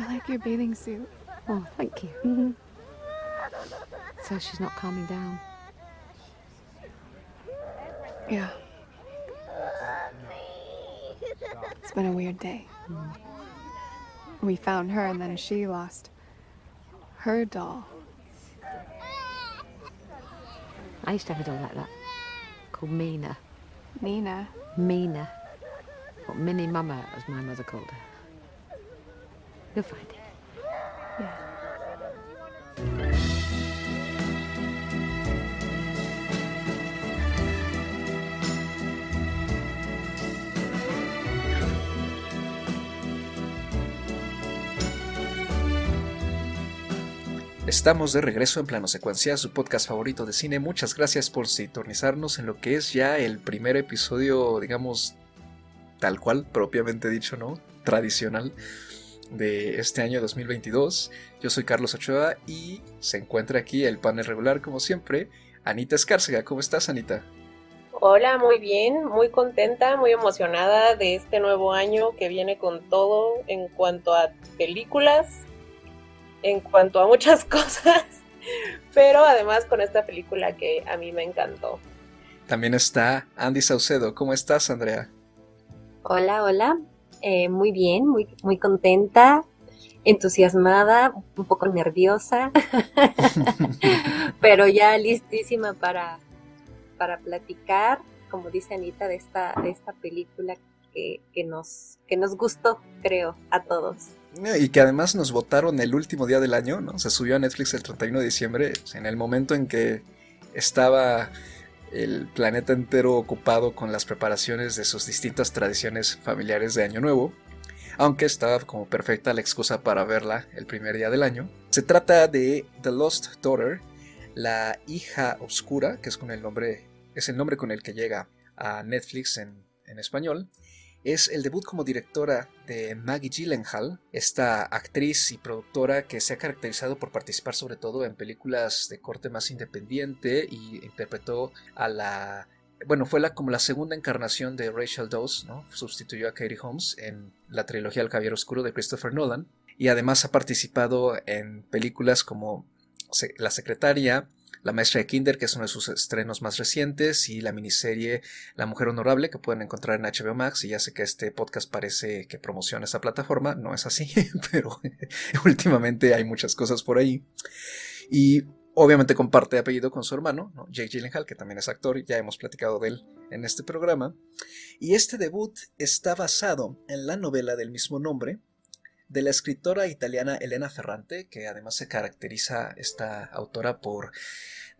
I like your bathing suit. Oh, thank you. Mm-hmm. So she's not calming down. Yeah. It's been a weird day. Mm. We found her and then she lost her doll. I used to have a doll like that called Mina. Nina. Mina. What Mini Mama, as my mother called her. You'll find it. Estamos de regreso en Plano Secuencia, su podcast favorito de cine. Muchas gracias por sintonizarnos en lo que es ya el primer episodio, digamos, tal cual, propiamente dicho, ¿no? Tradicional de este año 2022. Yo soy Carlos Ochoa y se encuentra aquí el panel regular, como siempre, Anita Escárcega. ¿Cómo estás, Anita? Hola, muy bien, muy contenta, muy emocionada de este nuevo año que viene con todo en cuanto a películas, en cuanto a muchas cosas, pero además con esta película que a mí me encantó. También está Andy Saucedo. ¿Cómo estás, Andrea? Hola, hola. Eh, muy bien, muy, muy contenta, entusiasmada, un poco nerviosa, pero ya listísima para, para platicar, como dice Anita, de esta, de esta película que, que, nos, que nos gustó, creo, a todos. Y que además nos votaron el último día del año, ¿no? Se subió a Netflix el 31 de diciembre, en el momento en que estaba el planeta entero ocupado con las preparaciones de sus distintas tradiciones familiares de Año Nuevo, aunque estaba como perfecta la excusa para verla el primer día del año. Se trata de The Lost Daughter, la hija oscura, que es con el nombre, es el nombre con el que llega a Netflix en, en español. Es el debut como directora de Maggie Gyllenhaal, esta actriz y productora que se ha caracterizado por participar sobre todo en películas de corte más independiente y interpretó a la bueno, fue la, como la segunda encarnación de Rachel Dawes, ¿no? Sustituyó a Katie Holmes en la trilogía El Caballero Oscuro de Christopher Nolan. Y además ha participado en películas como La Secretaria, La Maestra de Kinder, que es uno de sus estrenos más recientes, y la miniserie La Mujer Honorable, que pueden encontrar en HBO Max. Y ya sé que este podcast parece que promociona esa plataforma, no es así, pero últimamente hay muchas cosas por ahí. Y Obviamente comparte apellido con su hermano, ¿no? Jake Gyllenhaal, que también es actor, ya hemos platicado de él en este programa. Y este debut está basado en la novela del mismo nombre de la escritora italiana Elena Ferrante, que además se caracteriza esta autora por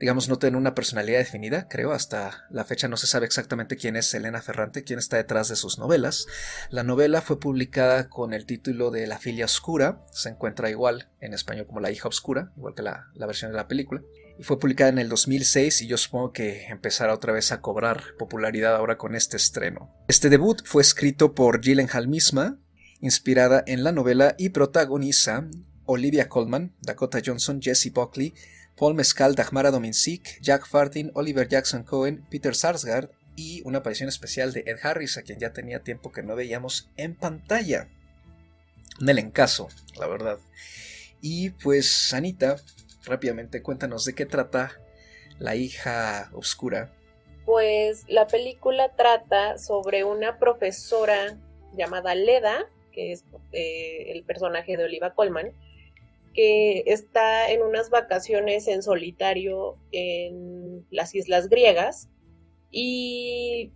digamos, no tener una personalidad definida, creo, hasta la fecha no se sabe exactamente quién es Elena Ferrante, quién está detrás de sus novelas. La novela fue publicada con el título de La filia oscura, se encuentra igual en español como La hija oscura, igual que la, versión de la película, y fue publicada en el 2006 y yo supongo que empezará otra vez a cobrar popularidad ahora con este estreno. Este debut fue escrito por Gyllenhaal misma, inspirada en la novela y protagoniza Olivia Colman, Dakota Johnson, Jesse Buckley, Paul Mescal, Dagmara Dominzik, Jack Fartin, Oliver Jackson Cohen, Peter Sarsgaard y una aparición especial de Ed Harris, a quien ya tenía tiempo que no veíamos en pantalla. Un elencazo, la verdad. Y pues, Anita, rápidamente cuéntanos de qué trata La hija oscura. Pues la película trata sobre una profesora llamada Leda, que es eh, el personaje de Oliva Colman, que está en unas vacaciones en solitario en las islas griegas y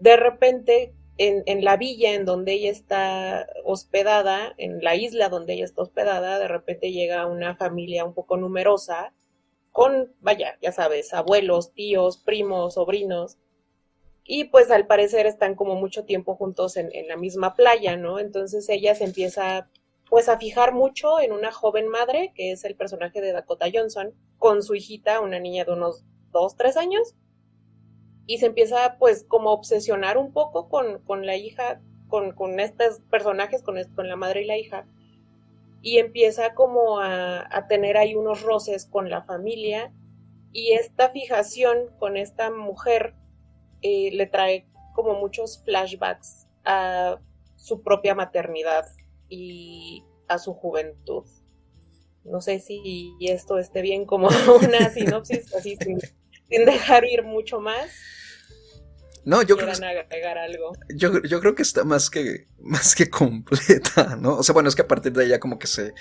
de repente en, en, la villa en donde ella está hospedada, en la isla donde ella está hospedada, de repente llega una familia un poco numerosa con, vaya, ya sabes, abuelos, tíos, primos, sobrinos. Y pues al parecer están como mucho tiempo juntos en, en la misma playa, ¿no? Entonces ella se empieza pues a fijar mucho en una joven madre, que es el personaje de Dakota Johnson, con su hijita, una niña de unos dos, tres años, y se empieza pues como a obsesionar un poco con, con la hija, con, con, estos personajes, con, con la madre y la hija, y empieza como a, a tener ahí unos roces con la familia, y esta fijación con esta mujer eh, le trae como muchos flashbacks a su propia maternidad y a su juventud. No sé si esto esté bien como una sinopsis, así sin, dejar ir mucho más. No, yo creo, agregar algo. Yo, yo, creo que está más que, más que completa, ¿no? O sea, bueno, es que a partir de ahí ya como que se,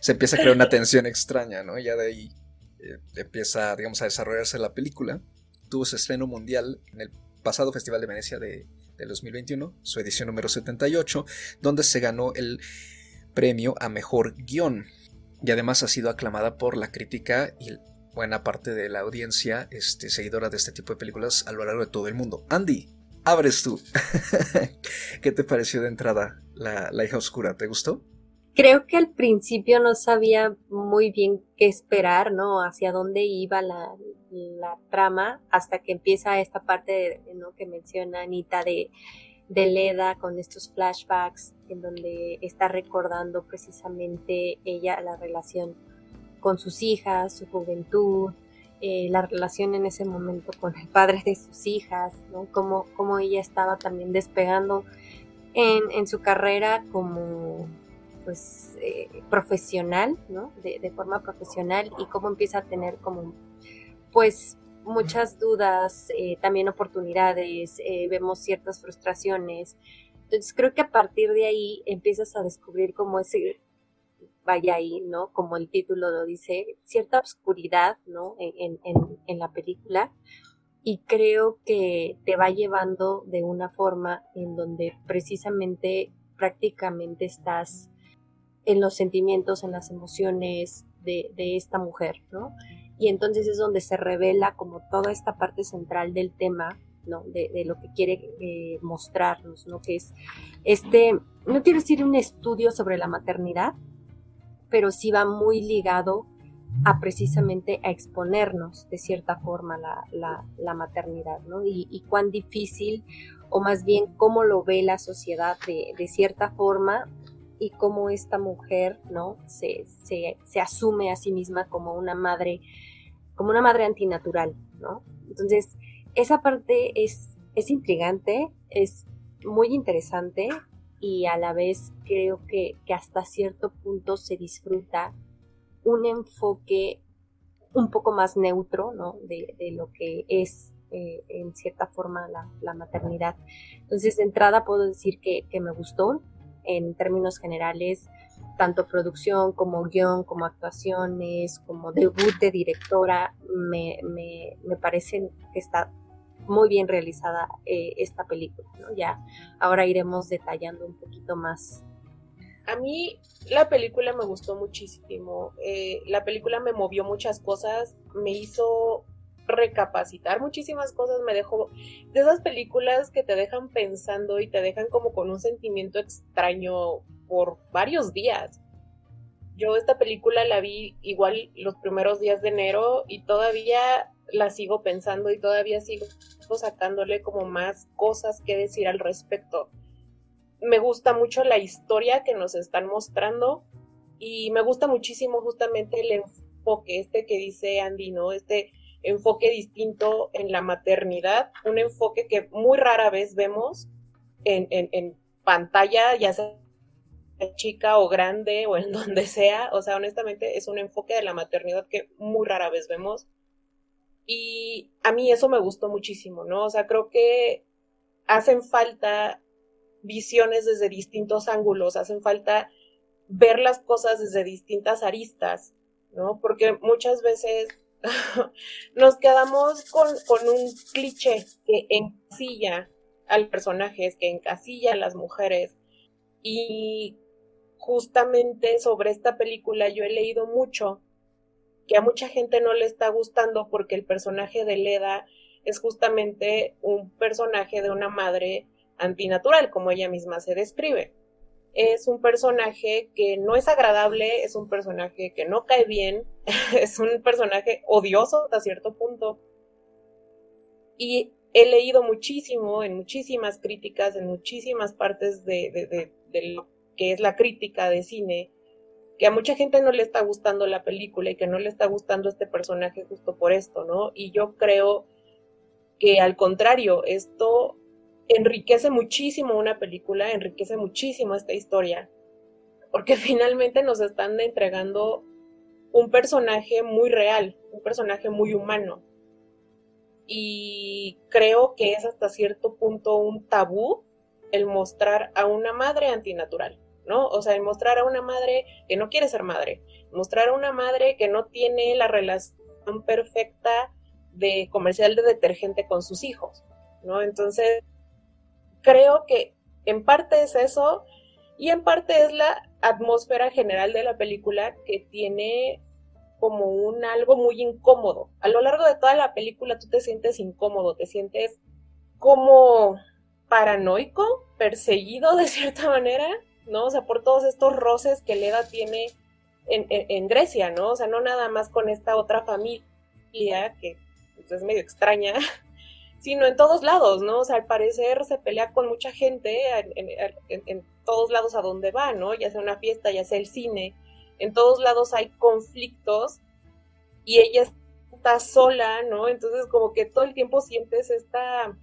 se empieza a crear una tensión extraña, ¿no? Ya de ahí eh, empieza, digamos, a desarrollarse la película. Tuvo su estreno mundial en el pasado Festival de Venecia de, 2021, su edición número 78, donde se ganó el premio a mejor guion. Y además ha sido aclamada por la crítica y buena parte de la audiencia este, seguidora de este tipo de películas a lo largo de todo el mundo. Andy, abres tú. ¿Qué te pareció de entrada la, la hija oscura? ¿Te gustó? Creo que al principio no sabía muy bien qué esperar, ¿no? Hacia dónde iba la, trama hasta que empieza esta parte ¿no? que menciona Anita de, de Leda con estos flashbacks en donde está recordando precisamente ella la relación con sus hijas, su juventud, eh, la relación en ese momento con el padre de sus hijas, ¿no? Cómo, cómo ella estaba también despegando en, en su carrera como pues eh, profesional, ¿no? De, forma profesional y cómo empieza a tener como pues muchas dudas, eh, también oportunidades, eh, vemos ciertas frustraciones. Entonces creo que a partir de ahí empiezas a descubrir cómo ese, vaya ahí, ¿no? Como el título lo dice, cierta oscuridad, ¿no? En, en la película. Y creo que te va llevando de una forma en donde precisamente prácticamente estás en los sentimientos, en las emociones de, esta mujer, ¿no? Y entonces es donde se revela como toda esta parte central del tema, ¿no? De, lo que quiere eh, mostrarnos, ¿no? Que es este, no quiero decir un estudio sobre la maternidad, pero sí va muy ligado a precisamente a exponernos de cierta forma la, la, maternidad, ¿no? Y, y, cuán difícil, o más bien cómo lo ve la sociedad de, de cierta forma y cómo esta mujer, ¿no? Se, se, se, asume a sí misma como una madre, como una madre antinatural, ¿no? Entonces, esa parte es, es intrigante, es muy interesante y a la vez creo que, que hasta cierto punto se disfruta un enfoque un poco más neutro, ¿no? De, de lo que es eh, en cierta forma la, la, maternidad. Entonces, de entrada puedo decir que, que me gustó, en términos generales, tanto producción como guion, como actuaciones, como debut de directora, me, me, me parece que está muy bien realizada eh, esta película. Ya ahora iremos detallando un poquito más. A mí la película me gustó muchísimo, eh, la película me movió muchas cosas, me hizo recapacitar muchísimas cosas, me dejó de esas películas que te dejan pensando y te dejan como con un sentimiento extraño por varios días. Yo esta película la vi igual los primeros días de enero y todavía la sigo pensando y todavía sigo sacándole como más cosas que decir al respecto. Me gusta mucho la historia que nos están mostrando y me gusta muchísimo justamente el enfoque este que dice Andy, ¿no? Este enfoque distinto en la maternidad, un enfoque que muy rara vez vemos en, en, pantalla, ya sea chica o grande o en donde sea, o sea, honestamente es un enfoque de la maternidad que muy rara vez vemos. Y a mí eso me gustó muchísimo, ¿no? O sea, creo que hacen falta visiones desde distintos ángulos, hacen falta ver las cosas desde distintas aristas, ¿no? Porque muchas veces nos quedamos con, un cliché que encasilla al personaje, que encasilla a las mujeres. Y justamente sobre esta película yo he leído mucho que a mucha gente no le está gustando porque el personaje de Leda es justamente un personaje de una madre antinatural, como ella misma se describe es un personaje que no es agradable, es un personaje que no cae bien, es un personaje odioso hasta cierto punto. Y he leído muchísimo en muchísimas críticas, en muchísimas partes de, lo que es la crítica de cine, que a mucha gente no le está gustando la película y que no le está gustando este personaje justo por esto, ¿no? Y yo creo que al contrario, esto enriquece muchísimo una película, enriquece muchísimo esta historia, porque finalmente nos están entregando un personaje muy real, un personaje muy humano. Y creo que es hasta cierto punto un tabú el mostrar a una madre antinatural, ¿no? O sea, el mostrar a una madre que no quiere ser madre, mostrar a una madre que no tiene la relación perfecta de comercial de detergente con sus hijos, ¿no? Entonces, creo que en parte es eso y en parte es la atmósfera general de la película que tiene como un algo muy incómodo. A lo largo de toda la película tú te sientes incómodo, te sientes como paranoico, perseguido de cierta manera, ¿no? O sea, por todos estos roces que Leda tiene en, Grecia, ¿no? O sea, no nada más con esta otra familia que pues, es medio extraña, sino en todos lados, ¿no? O sea, al parecer se pelea con mucha gente en, todos lados a donde va, ¿no? Ya sea una fiesta, ya sea el cine, en todos lados hay conflictos y ella está sola, ¿no? Entonces como que todo el tiempo sientes esta,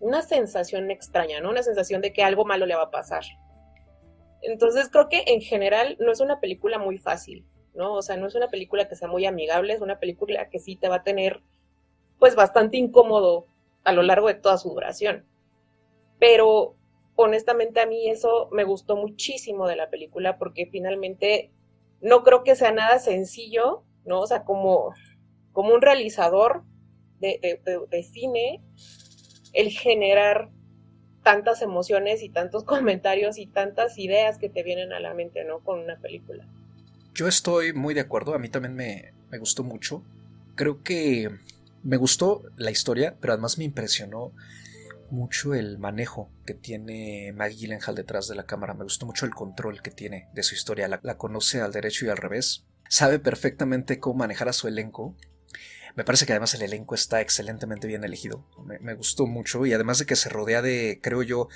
una sensación extraña, ¿no? Una sensación de que algo malo le va a pasar. Entonces creo que en general no es una película muy fácil, ¿no? O sea, no es una película que sea muy amigable, es una película que sí te va a tener pues bastante incómodo a lo largo de toda su duración. Pero honestamente a mí eso me gustó muchísimo de la película porque finalmente no creo que sea nada sencillo, ¿no? O sea, como, como un realizador de, cine, el generar tantas emociones y tantos comentarios y tantas ideas que te vienen a la mente, ¿no? Con una película. Yo estoy muy de acuerdo, a mí también me, me gustó mucho. Creo que me gustó la historia, pero además me impresionó mucho el manejo que tiene Maggie Gyllenhaal detrás de la cámara. Me gustó mucho el control que tiene de su historia. La, conoce al derecho y al revés. Sabe perfectamente cómo manejar a su elenco. Me parece que además el elenco está excelentemente bien elegido. Me, me gustó mucho y además de que se rodea de, creo yo,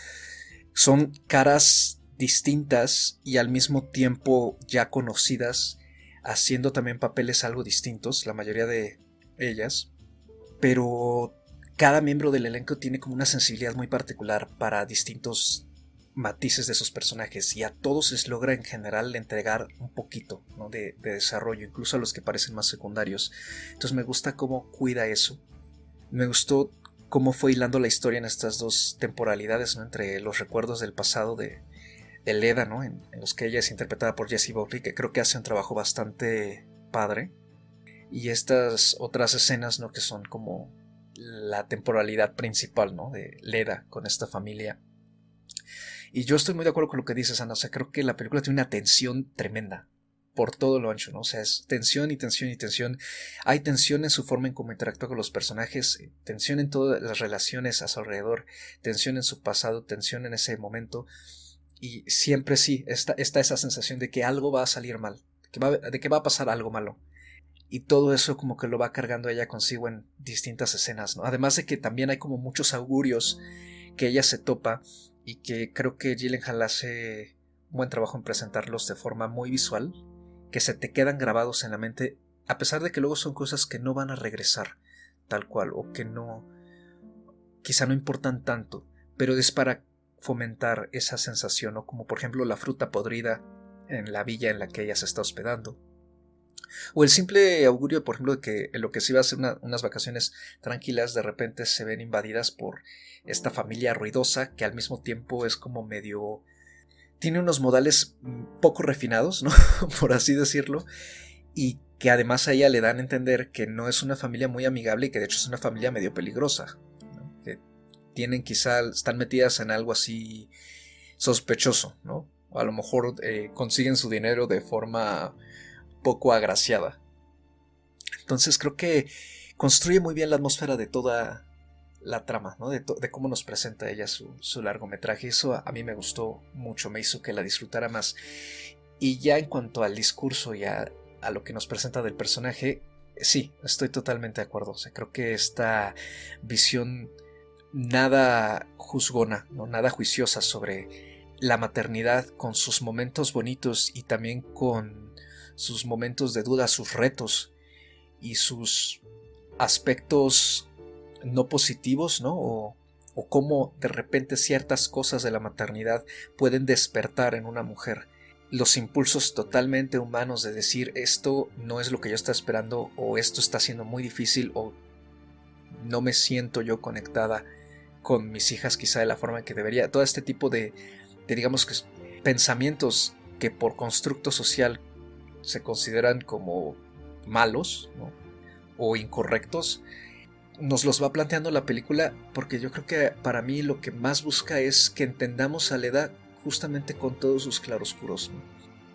son caras distintas y al mismo tiempo ya conocidas, haciendo también papeles algo distintos, la mayoría de ellas. Pero cada miembro del elenco tiene como una sensibilidad muy particular para distintos matices de sus personajes y a todos les logra en general entregar un poquito de, desarrollo, incluso a los que parecen más secundarios. Entonces me gusta cómo cuida eso. Me gustó cómo fue hilando la historia en estas dos temporalidades, ¿no? entre los recuerdos del pasado de, Leda, ¿no? en, los que ella es interpretada por Jessie Buckley, que creo que hace un trabajo bastante padre. Y estas otras escenas, ¿no? que son como la temporalidad principal, ¿no? De Leda con esta familia. Y yo estoy muy de acuerdo con lo que dices, Ana. O sea, creo que la película tiene una tensión tremenda por todo lo ancho, ¿no? O sea, es tensión y tensión y tensión. Hay tensión en su forma en cómo interactúa con los personajes, tensión en todas las relaciones a su alrededor, tensión en su pasado, tensión en ese momento. Y siempre sí, está, está esa sensación de que algo va a salir mal, de que va a pasar algo malo y todo eso como que lo va cargando ella consigo en distintas escenas, ¿no? Además de que también hay como muchos augurios que ella se topa y que creo que Gyllenhaal hace un buen trabajo en presentarlos de forma muy visual, que se te quedan grabados en la mente, a pesar de que luego son cosas que no van a regresar tal cual o que no quizá no importan tanto, pero es para fomentar esa sensación, ¿no? Como por ejemplo la fruta podrida en la villa en la que ella se está hospedando o el simple augurio, por ejemplo, de que en lo que se iba a ser unas vacaciones tranquilas, de repente se ven invadidas por esta familia ruidosa que al mismo tiempo es como medio... tiene unos modales poco refinados, ¿no? por así decirlo, y que además a ella le dan a entender que no es una familia muy amigable y que de hecho es una familia medio peligrosa, que tienen quizá, están metidas en algo así sospechoso, ¿no? O a lo mejor eh, consiguen su dinero de forma poco agraciada. Entonces creo que construye muy bien la atmósfera de toda la trama, ¿no? de, cómo nos presenta ella su, largometraje. Eso a, mí me gustó mucho, me hizo que la disfrutara más. Y ya en cuanto al discurso y a, lo que nos presenta del personaje, sí, estoy totalmente de acuerdo. O sea, creo que esta visión nada juzgona, nada juiciosa sobre la maternidad con sus momentos bonitos y también con sus momentos de duda, sus retos y sus aspectos no positivos, ¿no? O, cómo de repente ciertas cosas de la maternidad pueden despertar en una mujer los impulsos totalmente humanos de decir esto no es lo que yo estaba esperando o esto está siendo muy difícil o no me siento yo conectada con mis hijas quizá de la forma que debería. Todo este tipo de, de digamos que pensamientos que por constructo social se consideran como malos o incorrectos, nos los va planteando la película porque yo creo que para mí lo que más busca es que entendamos a Leda justamente con todos sus claroscuros.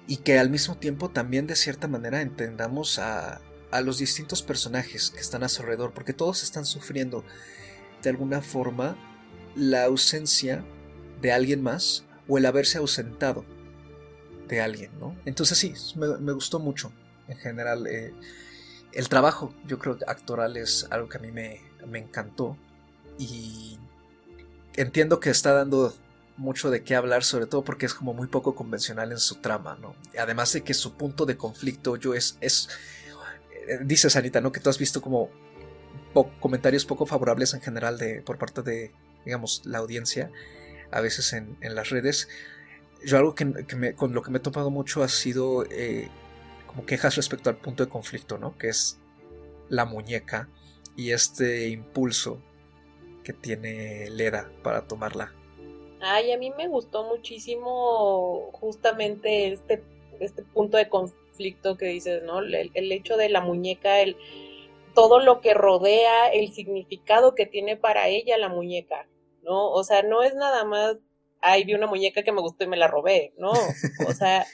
Y que al mismo tiempo también de cierta manera entendamos a, a los distintos personajes que están a su alrededor, porque todos están sufriendo. De alguna forma la ausencia de alguien más o el haberse ausentado de alguien, ¿no? Entonces sí, me, gustó mucho en general. Eh, el trabajo, yo creo actoral es algo que a mí me, me encantó y entiendo que está dando mucho de qué hablar, sobre todo porque es como muy poco convencional en su trama, ¿no? Además de que su punto de conflicto yo es, es eh, dices Anita, ¿no? Que tú has visto como comentarios poco favorables en general de, por parte de, digamos, la audiencia, a veces en, las redes. Yo algo que, me, con lo que me he topado mucho ha sido eh, como quejas respecto al punto de conflicto, ¿no? Que es la muñeca y este impulso que tiene Leda para tomarla Ay, a mí me gustó muchísimo justamente este, este punto de conflicto que dices, ¿no? El, hecho de la muñeca, el, todo lo que rodea, el significado que tiene para ella la muñeca, ¿no? O sea, no es nada más, ay, vi una muñeca que me gustó y me la robé, ¿no? O sea,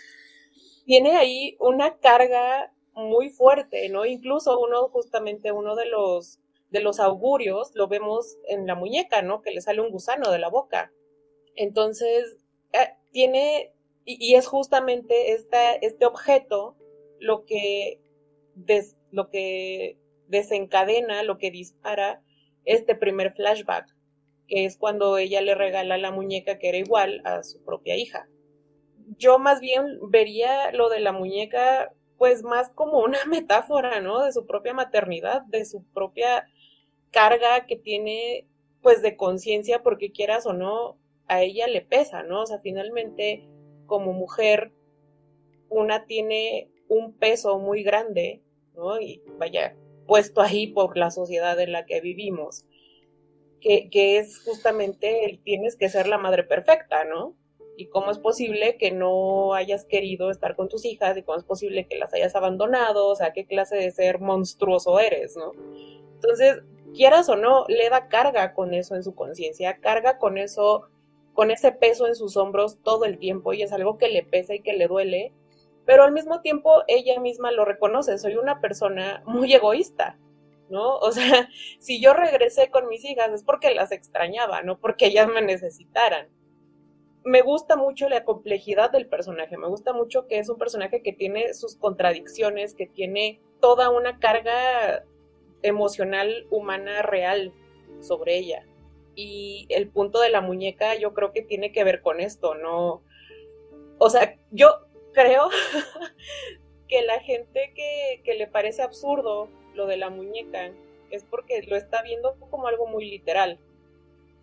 tiene ahí una carga muy fuerte, ¿no? Incluso uno, justamente uno de los, de los augurios, lo vemos en la muñeca, ¿no? Que le sale un gusano de la boca. Entonces, eh, tiene, y, es justamente esta, este objeto lo que, lo que desencadena, lo que dispara este primer flashback, que es cuando ella le regala la muñeca que era igual a su propia hija. Yo más bien vería lo de la muñeca pues más como una metáfora, ¿no? De su propia maternidad, de su propia carga que tiene pues de conciencia porque quieras o no, a ella le pesa, ¿no? O sea, finalmente como mujer, una tiene un peso muy grande, ¿no? Y vaya, puesto ahí por la sociedad en la que vivimos, que, es justamente el tienes que ser la madre perfecta, ¿no? Y cómo es posible que no hayas querido estar con tus hijas y cómo es posible que las hayas abandonado, o sea, qué clase de ser monstruoso eres, ¿no? Entonces, quieras o no, le da carga con eso en su conciencia, carga con eso con ese peso en sus hombros todo el tiempo y es algo que le pesa y que le duele, pero al mismo tiempo ella misma lo reconoce, soy una persona muy egoísta, ¿no? O sea, si yo regresé con mis hijas es porque las extrañaba, no porque ellas me necesitaran. Me gusta mucho la complejidad del personaje, me gusta mucho que es un personaje que tiene sus contradicciones, que tiene toda una carga emocional humana real sobre ella y el punto de la muñeca yo creo que tiene que ver con esto, ¿no? O sea, yo creo que la gente que, que le parece absurdo lo de la muñeca es porque lo está viendo como algo muy literal.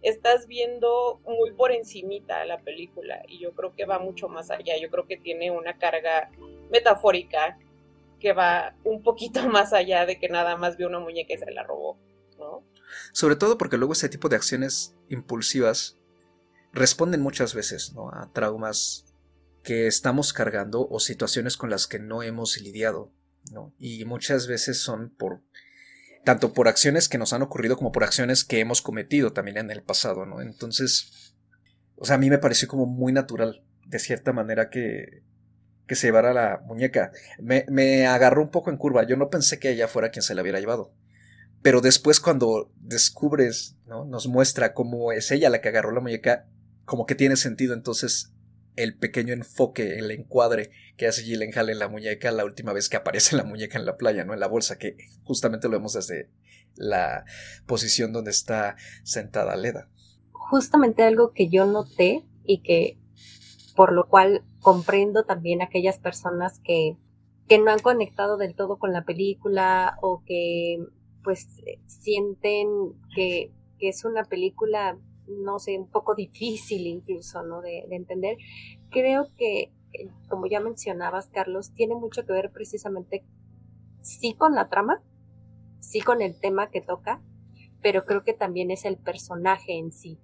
Estás viendo muy por encimita la película y yo creo que va mucho más allá. Yo creo que tiene una carga metafórica que va un poquito más allá de que nada más vio una muñeca y se la robó, ¿no? Sobre todo porque luego ese tipo de acciones impulsivas responden muchas veces a traumas que estamos cargando o situaciones con las que no hemos lidiado. Y muchas veces son por tanto por acciones que nos han ocurrido como por acciones que hemos cometido también en el pasado, ¿no? Entonces, o sea, a mí me pareció como muy natural, de cierta manera, que, que se llevara la muñeca. Me, me agarró un poco en curva, yo no pensé que ella fuera quien se la hubiera llevado. Pero después cuando descubres, ¿no? Nos muestra cómo es ella la que agarró la muñeca, como que tiene sentido entonces el pequeño enfoque, el encuadre que hace Gyllenhaal en la muñeca la última vez que aparece la muñeca en la playa, ¿no? En la bolsa, que justamente lo vemos desde la posición donde está sentada Leda. Justamente algo que yo noté y que por lo cual comprendo también aquellas personas que, que no han conectado del todo con la película o que pues sienten que, es una película, no sé, un poco difícil incluso, ¿no? De, entender. Creo que eh, como ya mencionabas, Carlos, tiene mucho que ver precisamente sí con la trama, sí con el tema que toca, pero creo que también es el personaje en sí.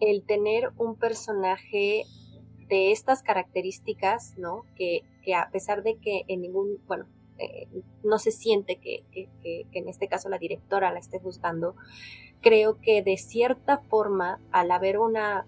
El tener un personaje de estas características, ¿no? Que, que, a pesar de que en ningún, bueno, eh, no se siente que, que, que, en este caso la directora la esté juzgando, creo que de cierta forma, al haber una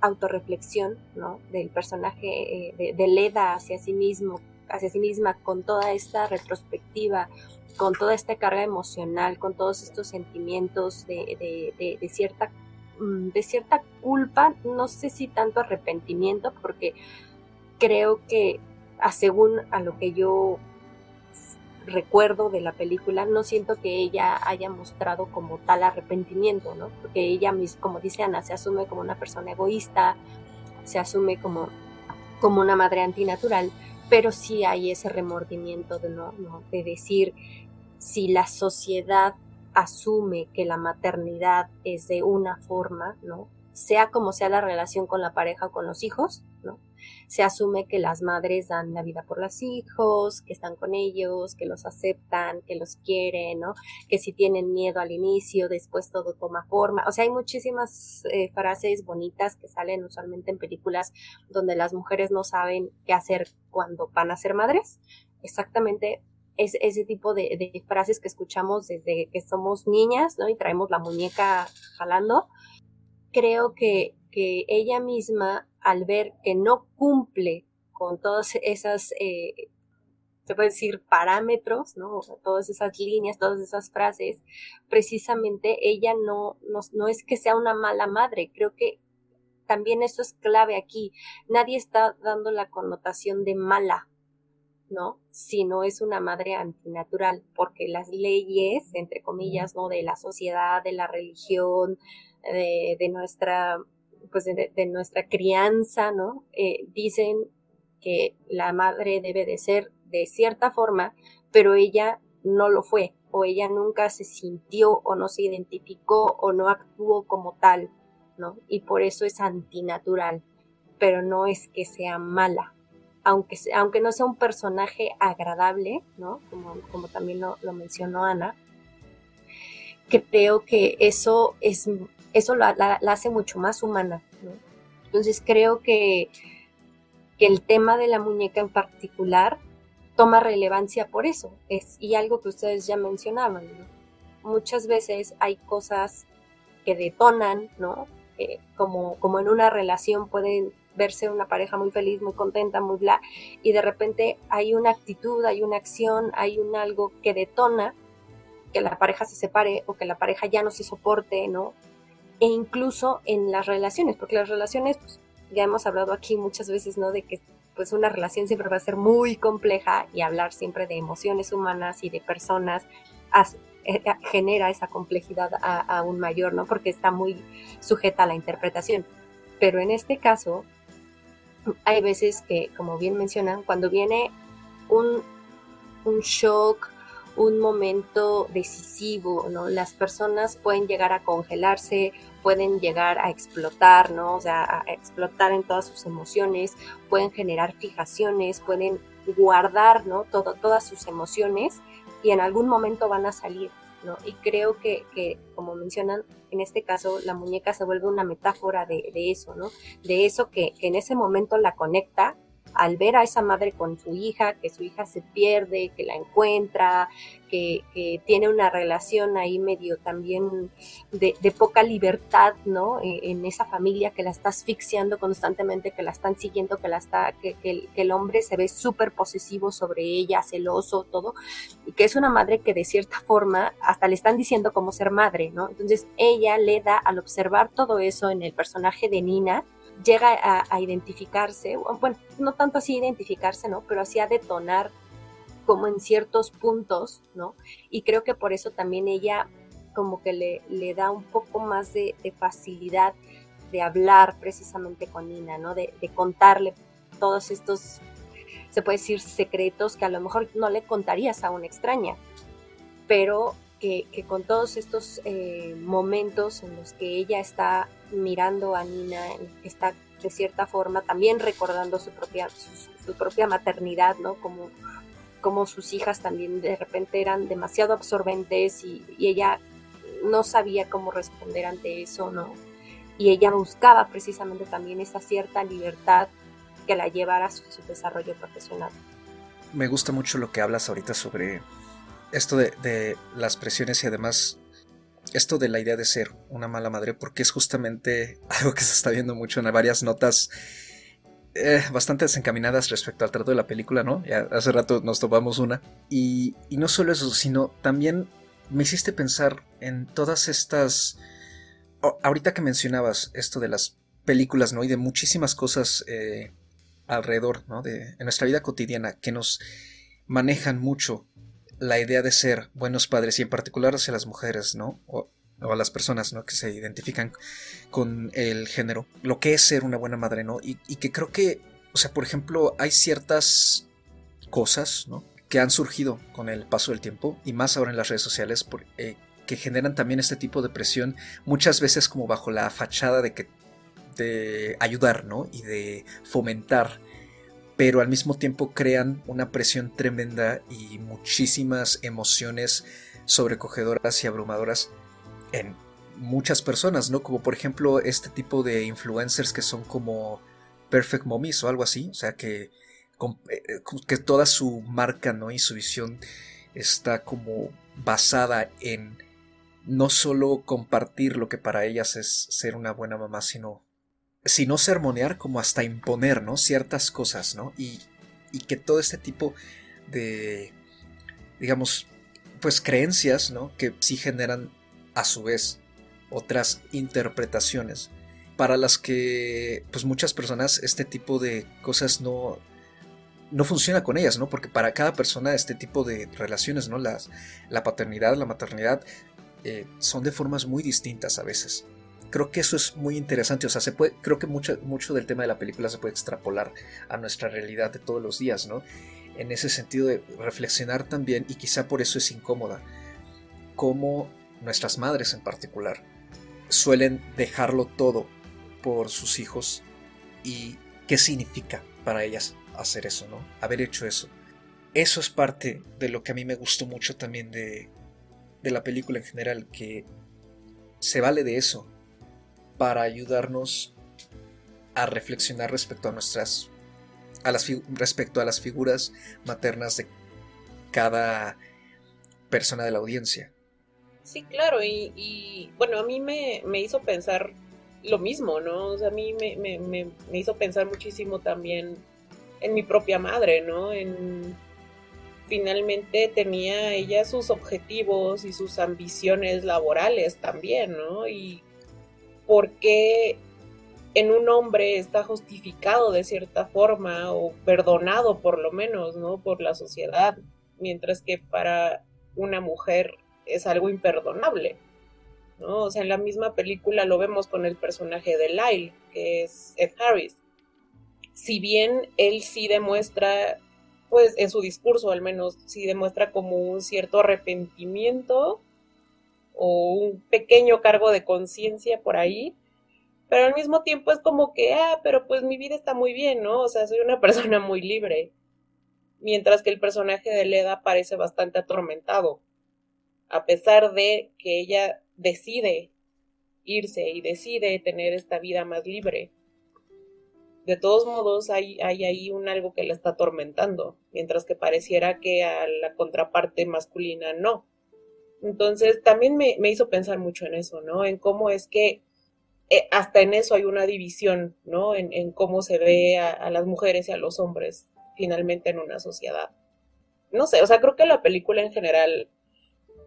autorreflexión, ¿no? Del personaje eh, de, de Leda hacia sí mismo, hacia sí misma, con toda esta retrospectiva, con toda esta carga emocional, con todos estos sentimientos de, de, cierta, mm, de cierta culpa, no sé si tanto arrepentimiento, porque creo que, según a lo que yo recuerdo de la película, no siento que ella haya mostrado como tal arrepentimiento, ¿no? Porque ella, como dice Ana, se asume como una persona egoísta, se asume como, como una madre antinatural, pero sí hay ese remordimiento de no, no, de decir si la sociedad asume que la maternidad es de una forma, ¿no? Sea como sea la relación con la pareja o con los hijos, ¿no? Se asume que las madres dan la vida por los hijos, que están con ellos, que los aceptan, que los quieren, ¿no? Que si tienen miedo al inicio, después todo toma forma. O sea, hay muchísimas eh, frases bonitas que salen usualmente en películas donde las mujeres no saben qué hacer cuando van a ser madres. Exactamente es ese tipo de, de, frases que escuchamos desde que somos niñas, ¿no? Y traemos la muñeca jalando. Creo que, que ella misma al ver que no cumple con todas esas, eh, se puede decir, parámetros, ¿no? Todas esas líneas, todas esas frases, precisamente ella no, no, no es que sea una mala madre, creo que también eso es clave aquí. Nadie está dando la connotación de mala, ¿no? Si no es una madre antinatural, porque las leyes, entre comillas, ¿no? De la sociedad, de la religión, de, de nuestra pues de, nuestra crianza, ¿no? Eh, dicen que la madre debe de ser de cierta forma, pero ella no lo fue, o ella nunca se sintió o no se identificó o no actuó como tal, ¿no? Y por eso es antinatural, pero no es que sea mala, aunque, aunque no sea un personaje agradable, ¿no? Como, como también lo, lo mencionó Ana, creo que eso es eso la, hace mucho más humana. Entonces creo que, que, el tema de la muñeca en particular toma relevancia por eso. Es, y algo que ustedes ya mencionaban, muchas veces hay cosas que detonan, ¿no? Eh, como, como en una relación pueden verse una pareja muy feliz, muy contenta, muy bla, y de repente hay una actitud, hay una acción, hay un algo que detona que la pareja se separe o que la pareja ya no se soporte, ¿no? E incluso en las relaciones, porque las relaciones, pues, ya hemos hablado aquí muchas veces, ¿no? De que pues una relación siempre va a ser muy compleja y hablar siempre de emociones humanas y de personas eh, genera esa complejidad aún mayor, ¿no? Porque está muy sujeta a la interpretación. Pero en este caso, hay veces que, como bien mencionan, cuando viene un, un shock, un momento decisivo, ¿no? Las personas pueden llegar a congelarse, pueden llegar a explotar, ¿no? O sea, a explotar en todas sus emociones, pueden generar fijaciones, pueden guardar, ¿no? Todo, todas sus emociones y en algún momento van a salir, ¿no? Y creo que, que como mencionan, en este caso la muñeca se vuelve una metáfora de, eso, ¿no? De eso que, que en ese momento la conecta al ver a esa madre con su hija, que su hija se pierde, que la encuentra, que, tiene una relación ahí medio también de, poca libertad, ¿no? E, en, esa familia que la está asfixiando constantemente, que la están siguiendo, que la está, que, el, hombre se ve súper posesivo sobre ella, celoso, todo, y que es una madre que de cierta forma hasta le están diciendo cómo ser madre, ¿no? Entonces ella le da al observar todo eso en el personaje de Nina, llega a, identificarse, bueno, no tanto así identificarse, ¿no? Pero así a detonar como en ciertos puntos, ¿no? Y creo que por eso también ella como que le, le da un poco más de, facilidad de hablar precisamente con Nina, ¿no? De, contarle todos estos, se puede decir, secretos que a lo mejor no le contarías a una extraña, pero que, con todos estos eh, momentos en los que ella está mirando a Nina, está de cierta forma, también recordando su propia, su, propia maternidad, ¿no? Como, como sus hijas también de repente eran demasiado absorbentes y, ella no sabía cómo responder ante eso, ¿no? Y ella buscaba precisamente también esa cierta libertad que la llevara a su, desarrollo profesional. Me gusta mucho lo que hablas ahorita sobre esto de, de las presiones y además esto de la idea de ser una mala madre, porque es justamente algo que se está viendo mucho en varias notas eh, bastante desencaminadas respecto al trato de la película, ¿no? Ya hace rato nos topamos una. Y, no solo eso, sino también me hiciste pensar en todas estas... ahorita que mencionabas esto de las películas, ¿no? Y de muchísimas cosas eh, alrededor, ¿no? De, en nuestra vida cotidiana que nos manejan mucho la idea de ser buenos padres y en particular hacia las mujeres, ¿no? O, a las personas, ¿no? Que se identifican con el género, lo que es ser una buena madre, ¿no? Y, que creo que, o sea, por ejemplo, hay ciertas cosas, ¿no? Que han surgido con el paso del tiempo y más ahora en las redes sociales eh, que generan también este tipo de presión, muchas veces como bajo la fachada de que de ayudar, ¿no? Y de fomentar pero al mismo tiempo crean una presión tremenda y muchísimas emociones sobrecogedoras y abrumadoras en muchas personas, ¿no? Como por ejemplo este tipo de influencers que son como Perfect Mommies o algo así, o sea que, eh, que toda su marca, ¿no? Y su visión está como basada en no solo compartir lo que para ellas es ser una buena mamá, sino si no sermonear, como hasta imponer, ¿no? Ciertas cosas, ¿no? Y, y que todo este tipo de, digamos, pues creencias, ¿no? Que sí generan a su vez otras interpretaciones para las que pues muchas personas este tipo de cosas no no funciona con ellas, ¿no? Porque para cada persona este tipo de relaciones, ¿no? Las, la paternidad, la maternidad eh, son de formas muy distintas a veces creo que eso es muy interesante. O sea, se puede, creo que mucho, mucho del tema de la película se puede extrapolar a nuestra realidad de todos los días, ¿no? En ese sentido de reflexionar también, y quizá por eso es incómoda, cómo nuestras madres en particular suelen dejarlo todo por sus hijos y qué significa para ellas hacer eso, ¿no? Haber hecho eso. Eso es parte de lo que a mí me gustó mucho también de, de la película en general, que se vale de eso, para ayudarnos a reflexionar respecto a nuestras a las respecto a las figuras maternas de cada persona de la audiencia. Sí, claro, y, bueno, a mí me, hizo pensar lo mismo, ¿no? O sea, a mí me, me, hizo pensar muchísimo también en mi propia madre, ¿no? En finalmente tenía ella sus objetivos y sus ambiciones laborales también, ¿no? Y por qué en un hombre está justificado de cierta forma o perdonado por lo menos, ¿no? Por la sociedad, mientras que para una mujer es algo imperdonable, ¿no? O sea, en la misma película lo vemos con el personaje de Lyle, que es Ed Harris. Si bien él sí demuestra, pues en su discurso al menos, sí demuestra como un cierto arrepentimiento o un pequeño cargo de conciencia por ahí, pero al mismo tiempo es como que, ah, pero pues mi vida está muy bien, ¿no? O sea, soy una persona muy libre. Mientras que el personaje de Leda parece bastante atormentado, a pesar de que ella decide irse y decide tener esta vida más libre. De todos modos, hay, hay ahí un algo que la está atormentando, mientras que pareciera que a la contraparte masculina no. Entonces también me, hizo pensar mucho en eso, ¿no? En cómo es que eh, hasta en eso hay una división, ¿no? En, cómo se ve a, las mujeres y a los hombres finalmente en una sociedad. No sé, o sea, creo que la película en general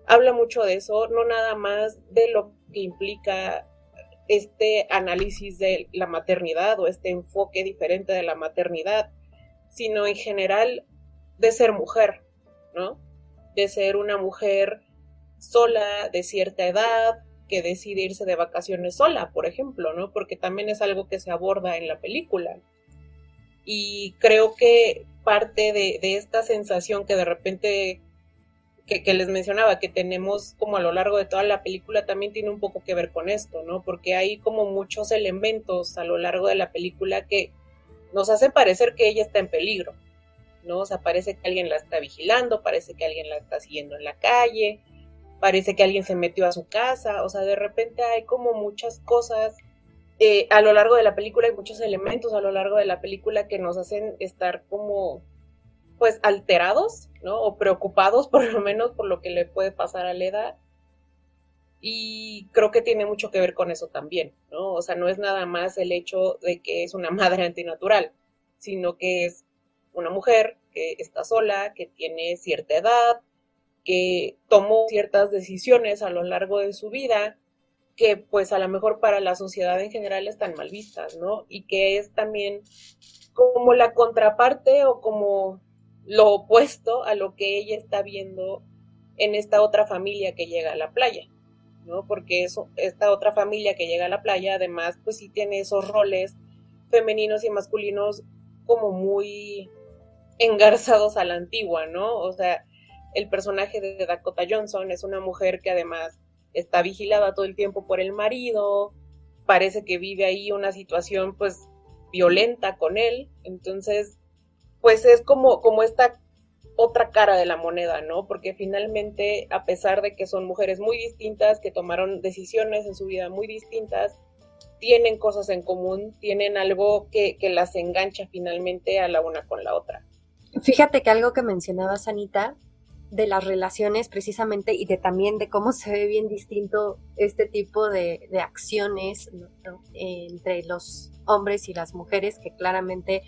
habla mucho de eso, no nada más de lo que implica este análisis de la maternidad o este enfoque diferente de la maternidad, sino en general de ser mujer, ¿no? De ser una mujer sola de cierta edad que decide irse de vacaciones sola, por ejemplo, ¿no? Porque también es algo que se aborda en la película. Y creo que parte de, esta sensación que de repente que, les mencionaba, que tenemos como a lo largo de toda la película, también tiene un poco que ver con esto, ¿no? Porque hay como muchos elementos a lo largo de la película que nos hacen parecer que ella está en peligro, ¿no? O sea, parece que alguien la está vigilando, parece que alguien la está siguiendo en la calle, parece que alguien se metió a su casa, o sea, de repente hay como muchas cosas eh, a lo largo de la película, hay muchos elementos a lo largo de la película que nos hacen estar como pues alterados, ¿no? O preocupados por lo menos por lo que le puede pasar a Leda. Y creo que tiene mucho que ver con eso también, ¿no? O sea, no es nada más el hecho de que es una madre antinatural, sino que es una mujer que está sola, que tiene cierta edad, que tomó ciertas decisiones a lo largo de su vida, que pues a lo mejor para la sociedad en general están mal vistas, ¿no? Y que es también como la contraparte o como lo opuesto a lo que ella está viendo en esta otra familia que llega a la playa, ¿no? Porque eso, esta otra familia que llega a la playa, además, pues sí tiene esos roles femeninos y masculinos como muy engarzados a la antigua, ¿no? O sea, el personaje de Dakota Johnson es una mujer que además está vigilada todo el tiempo por el marido, parece que vive ahí una situación pues violenta con él, entonces pues es como, como esta otra cara de la moneda, ¿no? Porque finalmente, a pesar de que son mujeres muy distintas, que tomaron decisiones en su vida muy distintas, tienen cosas en común, tienen algo que, que las engancha finalmente a la una con la otra. Fíjate que algo que mencionabas, Anita, de las relaciones precisamente y de también de cómo se ve bien distinto este tipo de, de acciones entre los hombres y las mujeres que claramente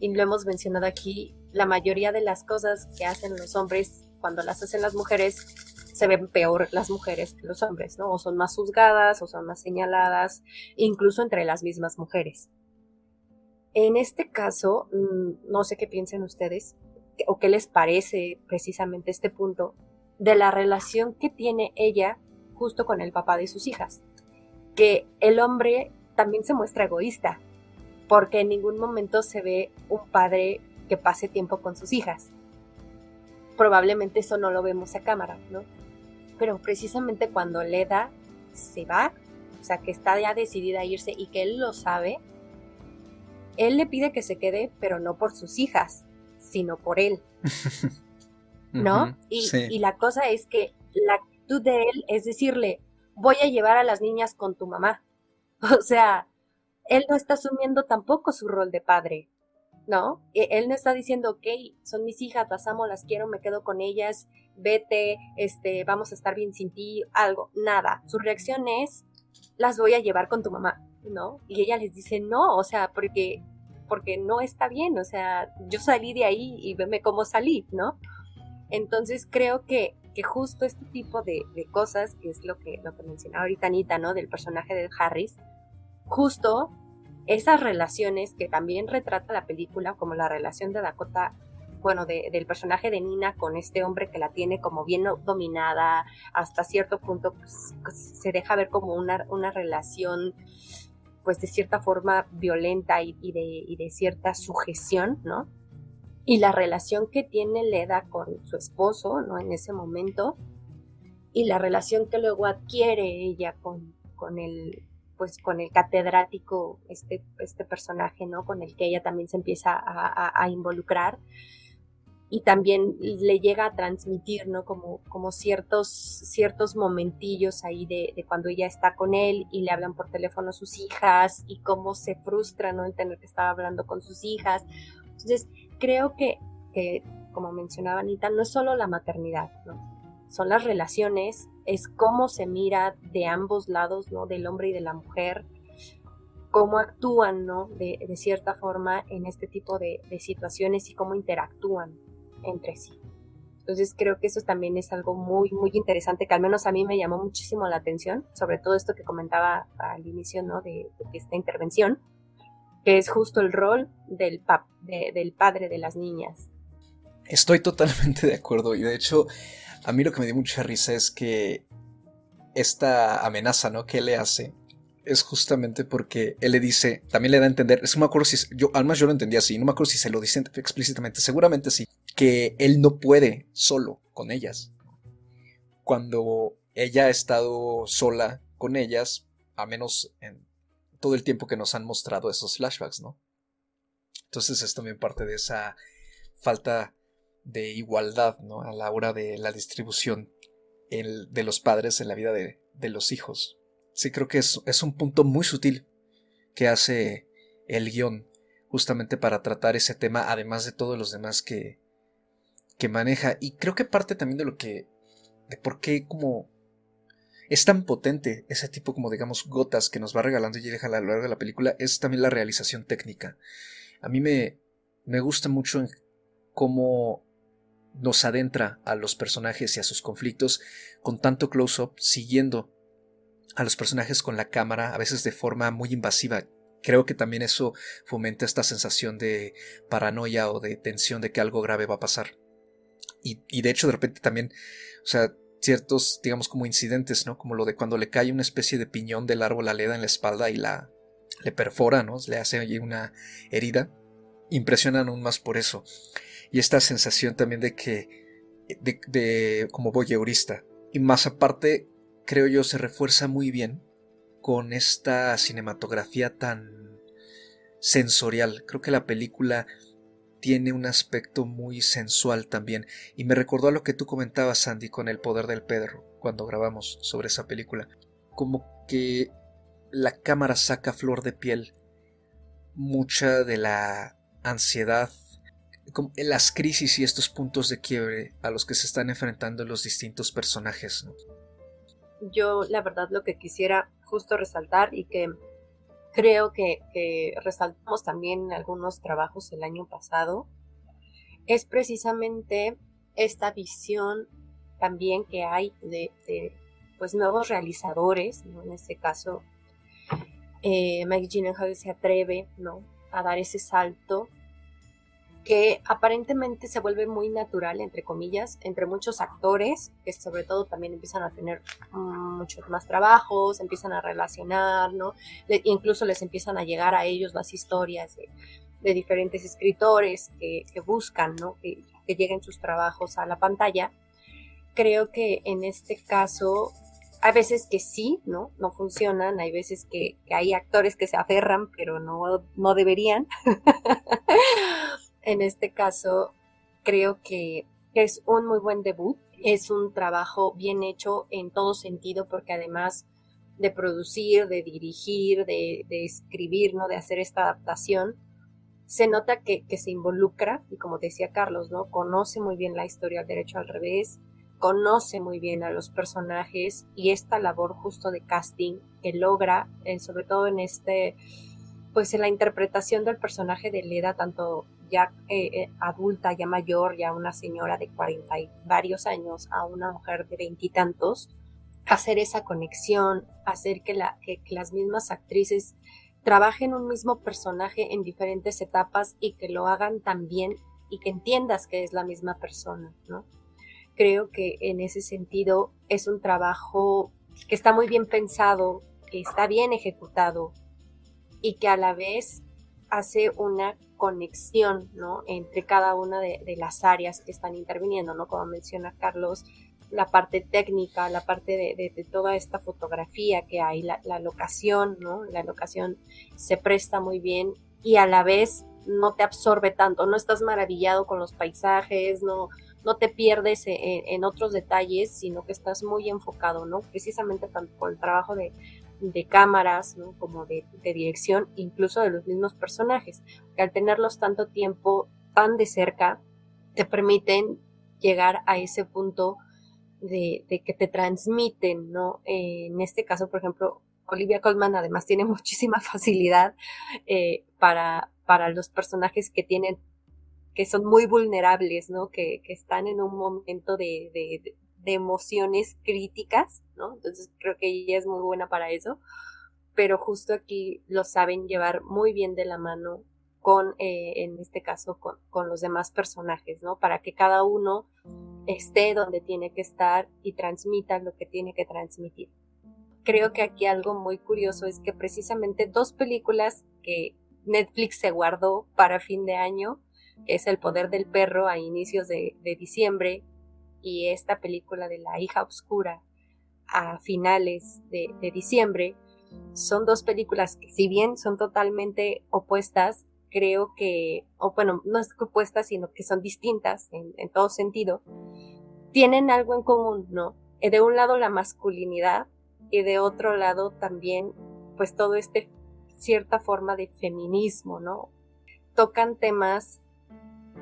y lo hemos mencionado aquí, la mayoría de las cosas que hacen los hombres cuando las hacen las mujeres se ven peor las mujeres que los hombres, ¿no? O son más juzgadas o son más señaladas, incluso entre las mismas mujeres. En este caso, mm, no sé qué piensen ustedes o qué les parece precisamente este punto de la relación que tiene ella justo con el papá de sus hijas. Que el hombre también se muestra egoísta, porque en ningún momento se ve un padre que pase tiempo con sus hijas. Probablemente eso no lo vemos a cámara, ¿no? Pero precisamente cuando Leda se va, o sea, que está ya decidida a irse y que él lo sabe, él le pide que se quede, pero no por sus hijas, sino por él. ¿No? y, y la cosa es que la actitud de él es decirle, voy a llevar a las niñas con tu mamá. O sea, él no está asumiendo tampoco su rol de padre, ¿no? E, él no está diciendo, ok, son mis hijas, las amo, las quiero, me quedo con ellas, vete, este, vamos a estar bien sin ti, algo, nada. Su reacción es, las voy a llevar con tu mamá, ¿no? Y ella les dice, no, o sea, porque, porque no está bien, o sea, yo salí de ahí y veme cómo salí, ¿no? Entonces creo que, que justo este tipo de, de, cosas, que es lo que, lo que mencionaba ahorita Anita, ¿no? Del personaje de Harris, justo esas relaciones que también retrata la película, como la relación de Dakota, bueno, del personaje de Nina con este hombre que la tiene como bien dominada, hasta cierto punto pues, se deja ver como una, una relación pues de cierta forma violenta y, de, cierta sujeción, ¿no? Y la relación que tiene Leda con su esposo, ¿no? En ese momento, y la relación que luego adquiere ella con, con el pues con el catedrático, este, este personaje, ¿no? Con el que ella también se empieza a, involucrar y también le llega a transmitir, ¿no? Como, como ciertos, ciertos momentillos ahí de, cuando ella está con él y le hablan por teléfono a sus hijas y cómo se frustra, ¿no? En tener que estar hablando con sus hijas. Entonces, creo que, que como mencionaba Anita, no es solo la maternidad, ¿no? son las relaciones, es cómo se mira de ambos lados, ¿no? Del hombre y de la mujer, cómo actúan, ¿no? De, cierta forma en este tipo de, situaciones y cómo interactúan entre sí. Entonces creo que eso también es algo muy, muy interesante que al menos a mí me llamó muchísimo la atención, sobre todo esto que comentaba al inicio, ¿no? De, esta intervención, que es justo el rol del, pap, del padre de las niñas. Estoy totalmente de acuerdo y de hecho a mí lo que me dio mucha risa es que esta amenaza, ¿no? Que le hace es justamente porque él le dice, también le da a entender, es, no me acuerdo si, yo, menos yo lo entendía así, no me acuerdo si se lo dice explícitamente, seguramente sí, que él no puede solo con ellas. Cuando ella ha estado sola con ellas, a menos en todo el tiempo que nos han mostrado esos flashbacks, ¿no? Entonces es también parte de esa falta de igualdad, ¿no? A la hora de la distribución de los padres en la vida de, los hijos. Sí, creo que es, es, un punto muy sutil que hace el guion justamente para tratar ese tema, además de todos los demás que, que maneja. Y creo que parte también de lo que. de por qué como. Es tan potente ese tipo como digamos gotas que nos va regalando y deja a lo largo de la película es también la realización técnica. A mí me, me gusta mucho cómo nos adentra a los personajes y a sus conflictos con tanto close-up, siguiendo a los personajes con la cámara, a veces de forma muy invasiva. Creo que también eso fomenta esta sensación de paranoia o de tensión de que algo grave va a pasar. Y, de hecho, de repente también, o sea, ciertos, digamos, como incidentes, ¿no? Como lo de cuando le cae una especie de piñón del árbol a Leda en la espalda y la le perfora, ¿no? Le hace una herida. Impresionan aún más por eso y esta sensación también de que, de, de como voyeurista. Y más aparte, creo yo, se refuerza muy bien con esta cinematografía tan sensorial. Creo que la película tiene un aspecto muy sensual también. Y me recordó a lo que tú comentabas, Sandy, con El Poder del Pedro, cuando grabamos sobre esa película. Como que la cámara saca flor de piel mucha de la ansiedad las crisis y estos puntos de quiebre a los que se están enfrentando los distintos personajes. Yo la verdad lo que quisiera justo resaltar y que creo que, resaltamos también en algunos trabajos el año pasado es precisamente esta visión también que hay de, pues nuevos realizadores, en este caso eh, Gyllenhaal se atreve ¿no? a dar ese salto que aparentemente se vuelve muy natural, entre comillas, entre muchos actores, que sobre todo también empiezan a tener muchos más trabajos, empiezan a relacionar, ¿no? incluso les empiezan a llegar a ellos las historias de, diferentes escritores que, buscan, ¿no? Que, lleguen sus trabajos a la pantalla. Creo que en este caso hay veces que sí, ¿no? No funcionan, hay veces que, que hay actores que se aferran, pero no, no deberían. En este caso, creo que es un muy buen debut. Es un trabajo bien hecho en todo sentido porque además de producir, de dirigir, de, escribir, ¿no? De hacer esta adaptación, se nota que, se involucra y como decía Carlos, ¿no? Conoce muy bien la historia del derecho al revés, conoce muy bien a los personajes y esta labor justo de casting que logra, eh, sobre todo en este, pues en la interpretación del personaje de Leda, tanto ya eh, eh, adulta, ya mayor, ya una señora de cuarenta y varios años a una mujer de veintitantos, hacer esa conexión, hacer que, que, las mismas actrices trabajen un mismo personaje en diferentes etapas y que lo hagan también y que entiendas que es la misma persona, ¿no? Creo que en ese sentido es un trabajo que está muy bien pensado, que está bien ejecutado y que a la vez hace una conexión, ¿no? Entre cada una de, las áreas que están interviniendo, ¿no? Como menciona Carlos, la parte técnica, la parte de, toda esta fotografía que hay, la, locación, ¿no? La locación se presta muy bien y a la vez no te absorbe tanto, no estás maravillado con los paisajes, no, no te pierdes en, otros detalles, sino que estás muy enfocado, ¿no? Precisamente tanto por el trabajo de, de cámaras, como de, dirección, incluso de los mismos personajes, que al tenerlos tanto tiempo tan de cerca, te permiten llegar a ese punto de, que te transmiten, ¿no? en este caso, por ejemplo, Olivia Colman además tiene muchísima facilidad eh, para, para los personajes que tienen que son muy vulnerables, ¿no? Que, están en un momento de, de emociones críticas, ¿no? Entonces creo que ella es muy buena para eso, pero justo aquí lo saben llevar muy bien de la mano con, eh, en este caso, con, con, los demás personajes, ¿no? Para que cada uno esté donde tiene que estar y transmita lo que tiene que transmitir. Creo que aquí algo muy curioso es que precisamente dos películas que Netflix se guardó para fin de año, que es El Poder del Perro a inicios de, de diciembre y esta película de La hija oscura a finales de, diciembre, son dos películas que si bien son totalmente opuestas, creo que, o bueno, no es opuestas, sino que son distintas en, en todo sentido, tienen algo en común, ¿no? Eh, de un lado la masculinidad y de otro lado también pues todo este cierta forma de feminismo, ¿no? Tocan temas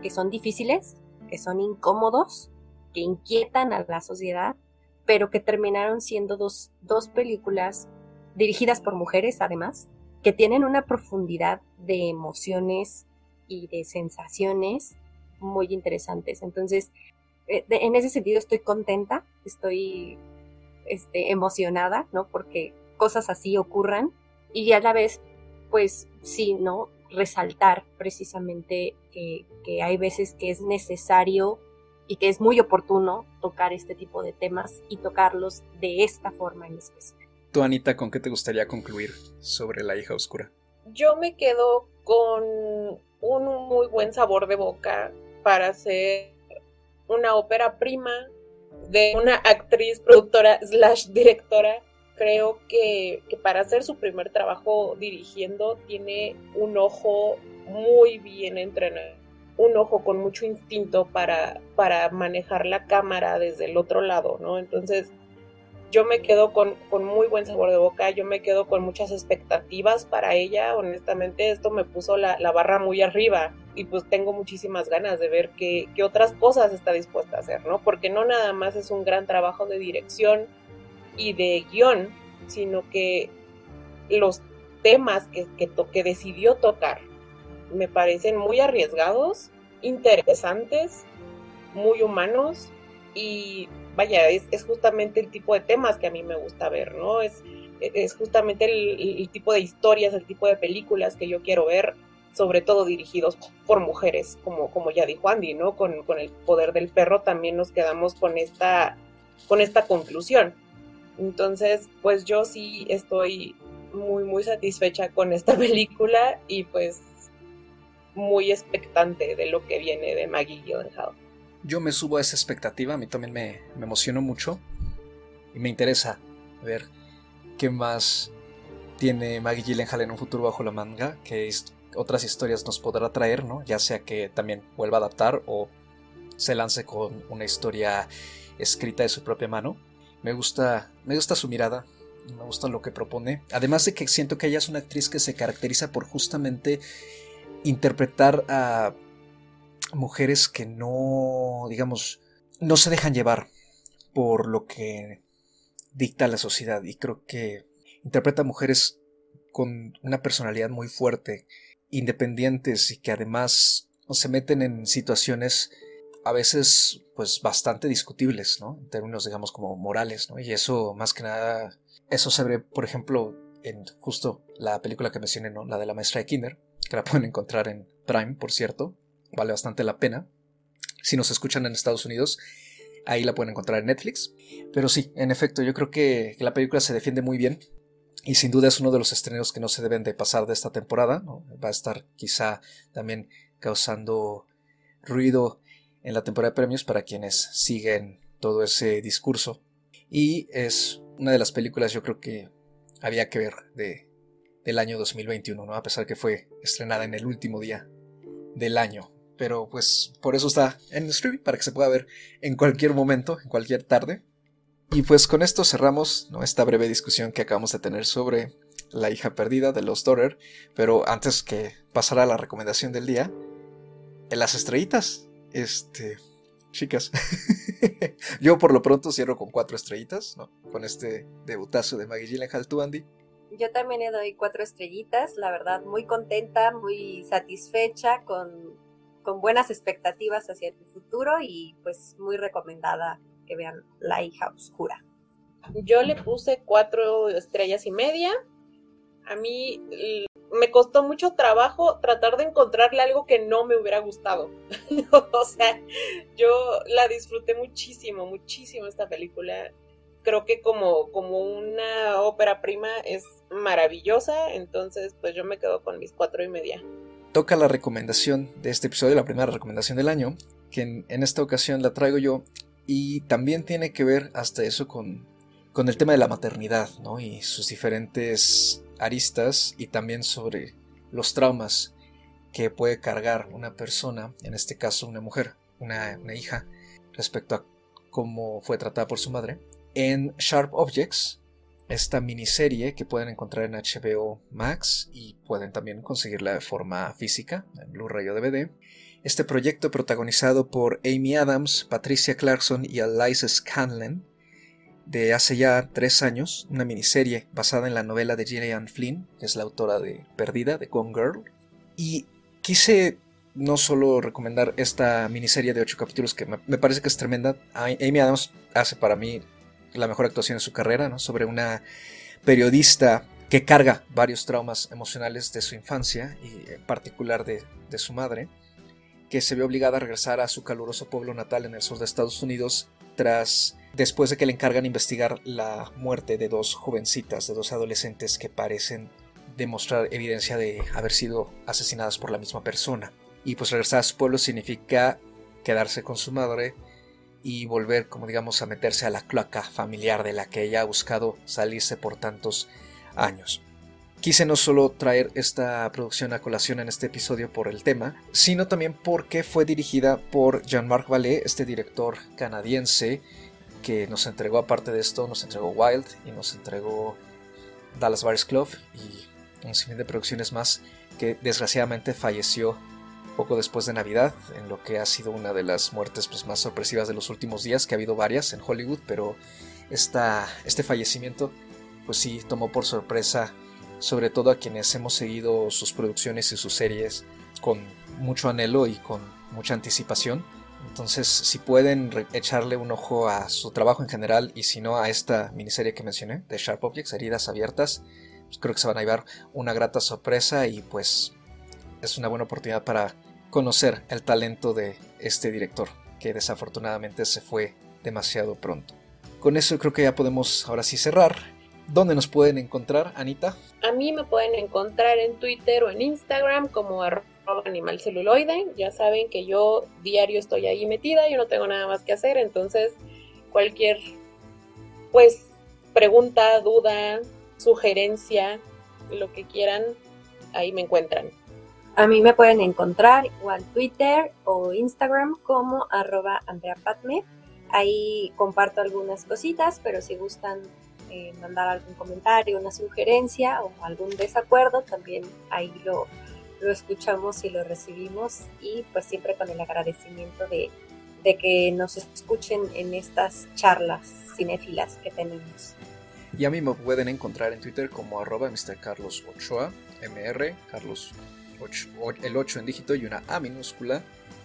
que son difíciles, que son incómodos, que inquietan a la sociedad, pero que terminaron siendo dos, dos películas dirigidas por mujeres además, que tienen una profundidad de emociones y de sensaciones muy interesantes. Entonces, eh, en ese sentido estoy contenta, estoy este, emocionada, ¿no? Porque cosas así ocurran y a la vez, pues sí, ¿no? Resaltar precisamente que, que hay veces que es necesario y que es muy oportuno tocar este tipo de temas y tocarlos de esta forma en específico. Tú, Anita, ¿con qué te gustaría concluir sobre La hija oscura? Yo me quedo con un muy buen sabor de boca para hacer una ópera prima de una actriz, productora, slash directora. Creo que, que para hacer su primer trabajo dirigiendo tiene un ojo muy bien entrenado un ojo con mucho instinto para, para manejar la cámara desde el otro lado, ¿no? Entonces, yo me quedo con, con, muy buen sabor de boca, yo me quedo con muchas expectativas para ella, honestamente esto me puso la, la barra muy arriba y pues tengo muchísimas ganas de ver qué, qué, otras cosas está dispuesta a hacer, ¿no? Porque no nada más es un gran trabajo de dirección y de guion, sino que los temas que, que, que decidió tocar me parecen muy arriesgados, interesantes, muy humanos y vaya, es, justamente el tipo de temas que a mí me gusta ver, ¿no? Es, es justamente el, tipo de historias, el tipo de películas que yo quiero ver, sobre todo dirigidos por mujeres, como, como ya dijo Andy, ¿no? Con, con el poder del perro también nos quedamos con esta, con esta conclusión. Entonces, pues yo sí estoy muy, muy satisfecha con esta película y pues muy expectante de lo que viene de Maggie Gyllenhaal. Yo me subo a esa expectativa, a mí también me, me emocionó mucho y me interesa ver qué más tiene Maggie Gyllenhaal en un futuro bajo la manga, que otras historias nos podrá traer, ¿no? Ya sea que también vuelva a adaptar o se lance con una historia escrita de su propia mano. Me gusta, me gusta su mirada, me gusta lo que propone. Además de que siento que ella es una actriz que se caracteriza por justamente interpretar a mujeres que no, digamos, no se dejan llevar por lo que dicta la sociedad y creo que interpreta a mujeres con una personalidad muy fuerte, independientes y que además se meten en situaciones a veces pues bastante discutibles, ¿no? En términos digamos como morales, ¿no? Y eso más que nada, eso se ve por ejemplo en justo la película que mencioné, ¿no? La de la maestra de Kinder, que la pueden encontrar en Prime, por cierto, vale bastante la pena. Si nos escuchan en Estados Unidos, ahí la pueden encontrar en Netflix. Pero sí, en efecto, yo creo que, la película se defiende muy bien y sin duda es uno de los estrenos que no se deben de pasar de esta temporada. Va a estar quizá también causando ruido en la temporada de premios para quienes siguen todo ese discurso. Y es una de las películas yo creo que había que ver de, del año 2021, ¿no? A pesar que fue estrenada en el último día del año. Pero pues por eso está en streaming, para que se pueda ver en cualquier momento, en cualquier tarde. Y pues con esto cerramos ¿no? esta breve discusión que acabamos de tener sobre la hija perdida de los Daughter. Pero antes que pasara a la recomendación del día, en las estrellitas, este, chicas, yo por lo pronto cierro con cuatro estrellitas, ¿no? Con este debutazo de Maggie Gyllenhaal, tú Andy. Yo también le doy cuatro estrellitas, la verdad, muy contenta, muy satisfecha, con, con buenas expectativas hacia el futuro y pues muy recomendada que vean La hija oscura. Yo le puse cuatro estrellas y media. A mí me costó mucho trabajo tratar de encontrarle algo que no me hubiera gustado. o sea, yo la disfruté muchísimo, muchísimo esta película. Creo que como, como una ópera prima es maravillosa, entonces pues yo me quedo con mis cuatro y media. Toca la recomendación de este episodio, la primera recomendación del año, que en, esta ocasión la traigo yo y también tiene que ver hasta eso con, con el tema de la maternidad, ¿no? Y sus diferentes aristas y también sobre los traumas que puede cargar una persona, en este caso una mujer, una, una hija, respecto a cómo fue tratada por su madre. En Sharp Objects, esta miniserie que pueden encontrar en HBO Max y pueden también conseguirla de forma física, en Blu-ray o DVD. Este proyecto protagonizado por Amy Adams, Patricia Clarkson y Eliza Scanlon, de hace ya tres años, una miniserie basada en la novela de Gillian Flynn, que es la autora de Perdida, de Gone Girl. Y quise no solo recomendar esta miniserie de ocho capítulos que me, parece que es tremenda. Amy Adams hace para mí la mejor actuación de su carrera, ¿no? Sobre una periodista que carga varios traumas emocionales de su infancia y en particular de, de su madre, que se ve obligada a regresar a su caluroso pueblo natal en el sur de Estados Unidos tras después de que le encargan investigar la muerte de dos jovencitas, de dos adolescentes que parecen demostrar evidencia de haber sido asesinadas por la misma persona. Y pues regresar a su pueblo significa quedarse con su madre y volver, como digamos, a meterse a la cloaca familiar de la que ella ha buscado salirse por tantos años. Quise no solo traer esta producción a colación en este episodio por el tema, sino también porque fue dirigida por Jean-Marc Vallée, este director canadiense que nos entregó, aparte de esto, nos entregó Wild y nos entregó Dallas Buyers Club y un sinfín de producciones más que desgraciadamente falleció poco después de Navidad, en lo que ha sido una de las muertes pues, más sorpresivas de los últimos días, que ha habido varias en Hollywood, pero esta, este fallecimiento pues sí tomó por sorpresa sobre todo a quienes hemos seguido sus producciones y sus series con mucho anhelo y con mucha anticipación. Entonces, si pueden echarle un ojo a su trabajo en general y si no a esta miniserie que mencioné de Sharp Objects, Heridas Abiertas, pues creo que se van a llevar una grata sorpresa y pues es una buena oportunidad para conocer el talento de este director, que desafortunadamente se fue demasiado pronto. Con eso creo que ya podemos ahora sí cerrar. ¿Dónde nos pueden encontrar, Anita? A mí me pueden encontrar en Twitter o en Instagram como animal celuloide. Ya saben que yo diario estoy ahí metida, yo no tengo nada más que hacer, entonces cualquier pues pregunta, duda, sugerencia, lo que quieran, ahí me encuentran. A mí me pueden encontrar igual Twitter o Instagram como arroba Andrea Ahí comparto algunas cositas, pero si gustan eh, mandar algún comentario, una sugerencia o algún desacuerdo, también ahí lo, lo escuchamos y lo recibimos y pues siempre con el agradecimiento de, de que nos escuchen en estas charlas cinéfilas que tenemos. Y a mí me pueden encontrar en Twitter como arroba Mr. Carlos Ochoa, MR, Carlos el 8 en dígito y una A minúscula.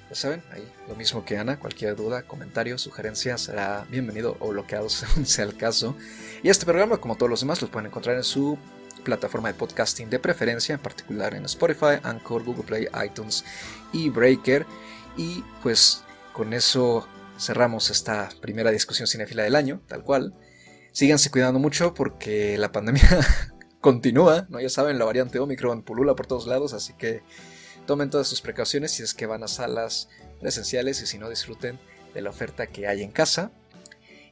Ya saben, ahí lo mismo que Ana, cualquier duda, comentario, sugerencia será bienvenido o bloqueado según sea el caso. Y este programa, como todos los demás, los pueden encontrar en su plataforma de podcasting de preferencia, en particular en Spotify, Anchor, Google Play, iTunes y Breaker. Y pues con eso cerramos esta primera discusión cinéfila del año, tal cual. Síganse cuidando mucho porque la pandemia continúa, ¿no? Ya saben, la variante Omicron pulula por todos lados, así que tomen todas sus precauciones si es que van a salas presenciales y si no disfruten de la oferta que hay en casa.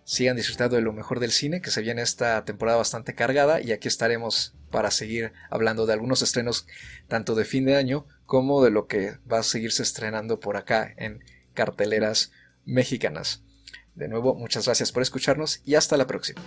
Sigan disfrutando de lo mejor del cine, que se viene esta temporada bastante cargada y aquí estaremos para seguir hablando de algunos estrenos tanto de fin de año como de lo que va a seguirse estrenando por acá en carteleras mexicanas. De nuevo, muchas gracias por escucharnos y hasta la próxima.